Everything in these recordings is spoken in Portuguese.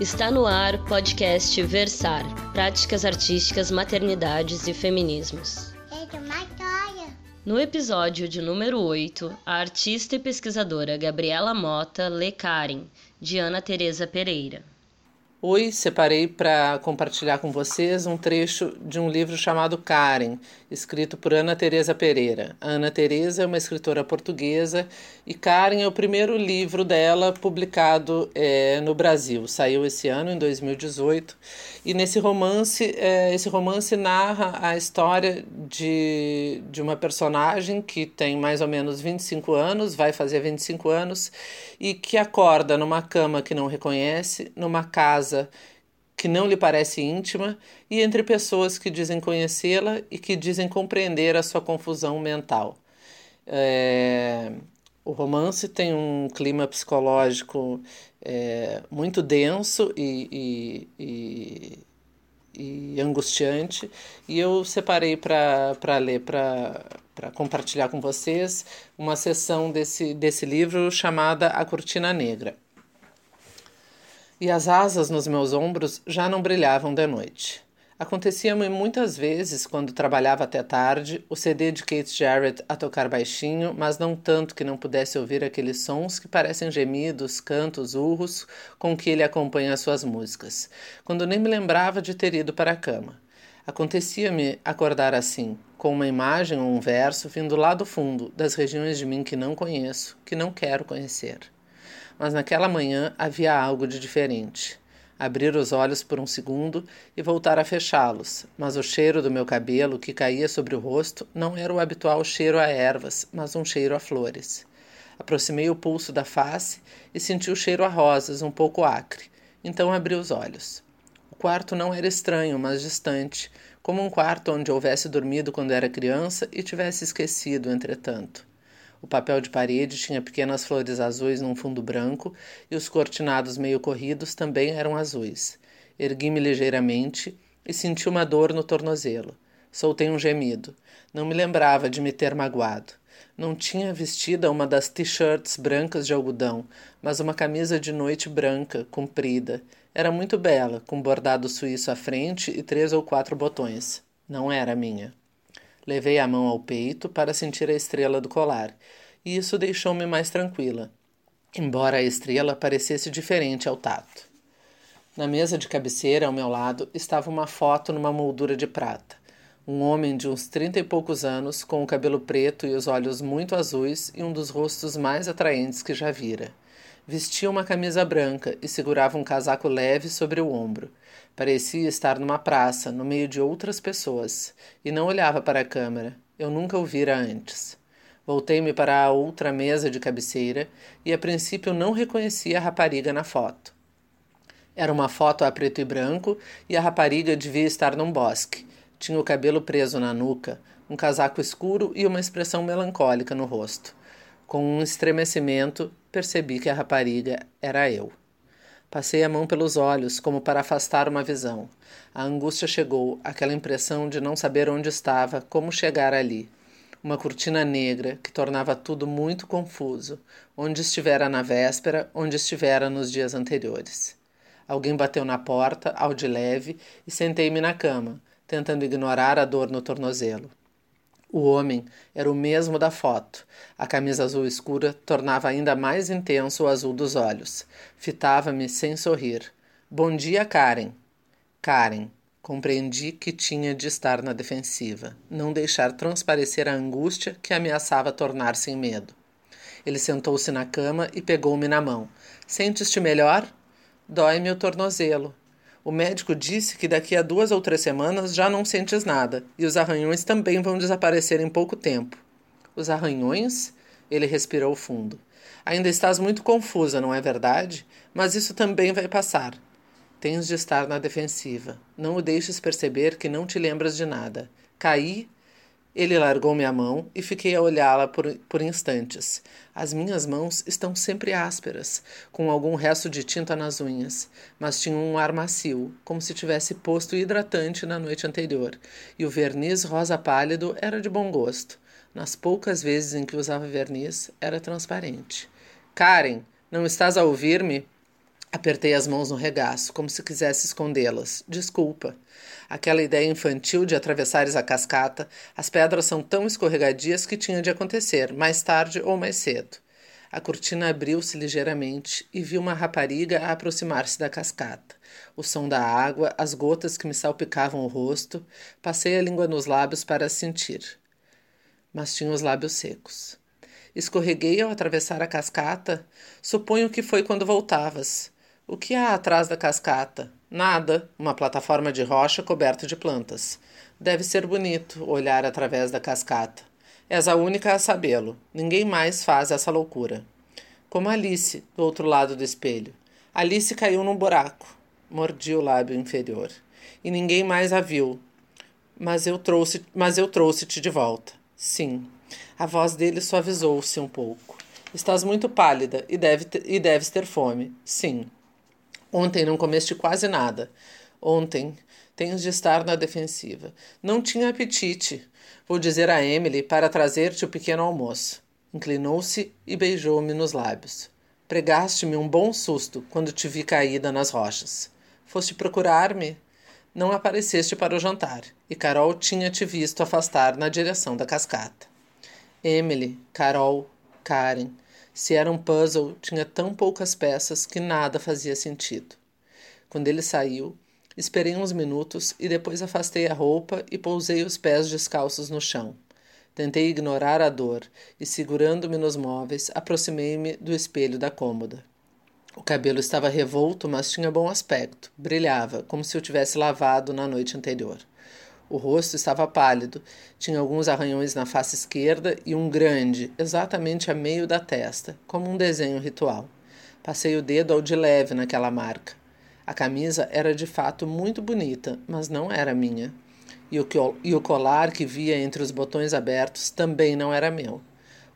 Está no ar podcast Versar Práticas Artísticas, Maternidades e Feminismos. No episódio de número 8, a artista e pesquisadora Gabriela Mota lê Karen, de Ana Teresa Pereira. Oi, separei para compartilhar com vocês um trecho de um livro chamado Karen, escrito por Ana Teresa Pereira. A Ana Teresa é uma escritora portuguesa e Karen é o primeiro livro dela publicado é, no Brasil. Saiu esse ano, em 2018, e nesse romance, é, esse romance narra a história de, de uma personagem que tem mais ou menos 25 anos, vai fazer 25 anos, e que acorda numa cama que não reconhece, numa casa casa que não lhe parece íntima e entre pessoas que dizem conhecê-la e que dizem compreender a sua confusão mental. É, o romance tem um clima psicológico é, muito denso e, e, e, e, angustiante, e eu separei para ler, para compartilhar com vocês, uma sessão desse, desse livro chamada A Cortina Negra e as asas nos meus ombros já não brilhavam de noite. Acontecia-me muitas vezes, quando trabalhava até tarde, o CD de Kate Jarrett a tocar baixinho, mas não tanto que não pudesse ouvir aqueles sons que parecem gemidos, cantos, urros com que ele acompanha as suas músicas, quando nem me lembrava de ter ido para a cama. Acontecia-me acordar assim, com uma imagem ou um verso vindo lá do fundo, das regiões de mim que não conheço, que não quero conhecer mas naquela manhã havia algo de diferente. Abrir os olhos por um segundo e voltar a fechá-los, mas o cheiro do meu cabelo que caía sobre o rosto não era o habitual cheiro a ervas, mas um cheiro a flores. Aproximei o pulso da face e senti o cheiro a rosas, um pouco acre. Então abri os olhos. O quarto não era estranho, mas distante, como um quarto onde houvesse dormido quando era criança e tivesse esquecido, entretanto. O papel de parede tinha pequenas flores azuis num fundo branco e os cortinados meio corridos também eram azuis. Ergui-me ligeiramente e senti uma dor no tornozelo. Soltei um gemido. Não me lembrava de me ter magoado. Não tinha vestida uma das t-shirts brancas de algodão, mas uma camisa de noite branca, comprida. Era muito bela, com bordado suíço à frente e três ou quatro botões. Não era minha. Levei a mão ao peito para sentir a estrela do colar, e isso deixou-me mais tranquila, embora a estrela parecesse diferente ao tato. Na mesa de cabeceira ao meu lado estava uma foto numa moldura de prata. Um homem de uns trinta e poucos anos, com o cabelo preto e os olhos muito azuis e um dos rostos mais atraentes que já vira. Vestia uma camisa branca e segurava um casaco leve sobre o ombro. Parecia estar numa praça, no meio de outras pessoas, e não olhava para a câmera. Eu nunca o vira antes. Voltei-me para a outra mesa de cabeceira e a princípio não reconheci a rapariga na foto. Era uma foto a preto e branco e a rapariga devia estar num bosque. Tinha o cabelo preso na nuca, um casaco escuro e uma expressão melancólica no rosto. Com um estremecimento, percebi que a rapariga era eu. Passei a mão pelos olhos, como para afastar uma visão. A angústia chegou, aquela impressão de não saber onde estava, como chegar ali. Uma cortina negra que tornava tudo muito confuso, onde estivera na véspera, onde estivera nos dias anteriores. Alguém bateu na porta, ao de leve, e sentei-me na cama, tentando ignorar a dor no tornozelo. O homem era o mesmo da foto. A camisa azul escura tornava ainda mais intenso o azul dos olhos. Fitava-me sem sorrir. Bom dia, Karen. Karen. Compreendi que tinha de estar na defensiva, não deixar transparecer a angústia que ameaçava tornar-se em medo. Ele sentou-se na cama e pegou-me na mão. Sentes-te melhor? Dói-me o tornozelo. O médico disse que daqui a duas ou três semanas já não sentes nada e os arranhões também vão desaparecer em pouco tempo. Os arranhões? Ele respirou fundo. Ainda estás muito confusa, não é verdade? Mas isso também vai passar. Tens de estar na defensiva. Não o deixes perceber que não te lembras de nada. Caí ele largou-me a mão e fiquei a olhá-la por, por instantes. As minhas mãos estão sempre ásperas, com algum resto de tinta nas unhas, mas tinham um ar macio, como se tivesse posto hidratante na noite anterior, e o verniz rosa pálido era de bom gosto. Nas poucas vezes em que usava verniz, era transparente. Karen, não estás a ouvir-me? Apertei as mãos no regaço, como se quisesse escondê-las. Desculpa. Aquela ideia infantil de atravessares a cascata, as pedras são tão escorregadias que tinha de acontecer, mais tarde ou mais cedo. A cortina abriu-se ligeiramente e vi uma rapariga aproximar-se da cascata. O som da água, as gotas que me salpicavam o rosto, passei a língua nos lábios para sentir. Mas tinha os lábios secos. Escorreguei ao atravessar a cascata? Suponho que foi quando voltavas. O que há atrás da cascata? Nada, uma plataforma de rocha coberta de plantas. Deve ser bonito olhar através da cascata. És a única a sabê-lo. Ninguém mais faz essa loucura. Como Alice, do outro lado do espelho. Alice caiu num buraco. Mordi o lábio inferior. E ninguém mais a viu. Mas eu trouxe, mas eu trouxe-te de volta. Sim. A voz dele suavizou-se um pouco. Estás muito pálida e, deve e deves ter fome. Sim. Ontem não comeste quase nada. Ontem tens de estar na defensiva. Não tinha apetite. Vou dizer a Emily para trazer-te o pequeno almoço. Inclinou-se e beijou-me nos lábios. Pregaste-me um bom susto quando te vi caída nas rochas. Foste procurar-me? Não apareceste para o jantar, e Carol tinha te visto afastar na direção da cascata. Emily, Carol, Karen. Se era um puzzle, tinha tão poucas peças que nada fazia sentido. Quando ele saiu, esperei uns minutos e depois afastei a roupa e pousei os pés descalços no chão. Tentei ignorar a dor e, segurando-me nos móveis, aproximei-me do espelho da cômoda. O cabelo estava revolto, mas tinha bom aspecto. Brilhava, como se o tivesse lavado na noite anterior. O rosto estava pálido, tinha alguns arranhões na face esquerda e um grande, exatamente a meio da testa, como um desenho ritual. Passei o dedo ao de leve naquela marca. A camisa era de fato muito bonita, mas não era minha. E o, e o colar que via entre os botões abertos também não era meu.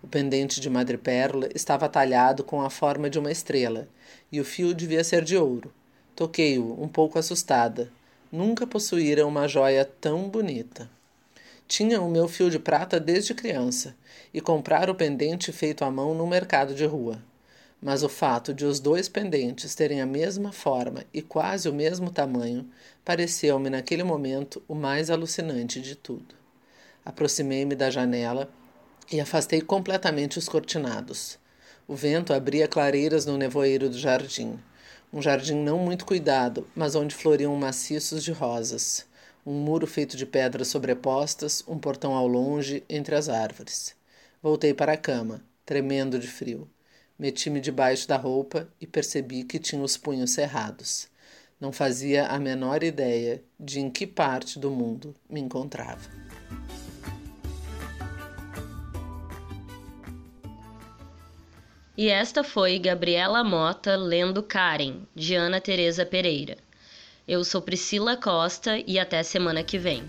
O pendente de madrepérola estava talhado com a forma de uma estrela, e o fio devia ser de ouro. Toquei-o, um pouco assustada nunca possuíra uma joia tão bonita. Tinha o meu fio de prata desde criança e comprar o pendente feito à mão no mercado de rua. Mas o fato de os dois pendentes terem a mesma forma e quase o mesmo tamanho pareceu-me naquele momento o mais alucinante de tudo. Aproximei-me da janela e afastei completamente os cortinados. O vento abria clareiras no nevoeiro do jardim um jardim não muito cuidado, mas onde floriam maciços de rosas, um muro feito de pedras sobrepostas, um portão ao longe entre as árvores. Voltei para a cama, tremendo de frio. Meti-me debaixo da roupa e percebi que tinha os punhos cerrados. Não fazia a menor ideia de em que parte do mundo me encontrava. E esta foi Gabriela Mota lendo Karen, de Ana Teresa Pereira. Eu sou Priscila Costa e até semana que vem.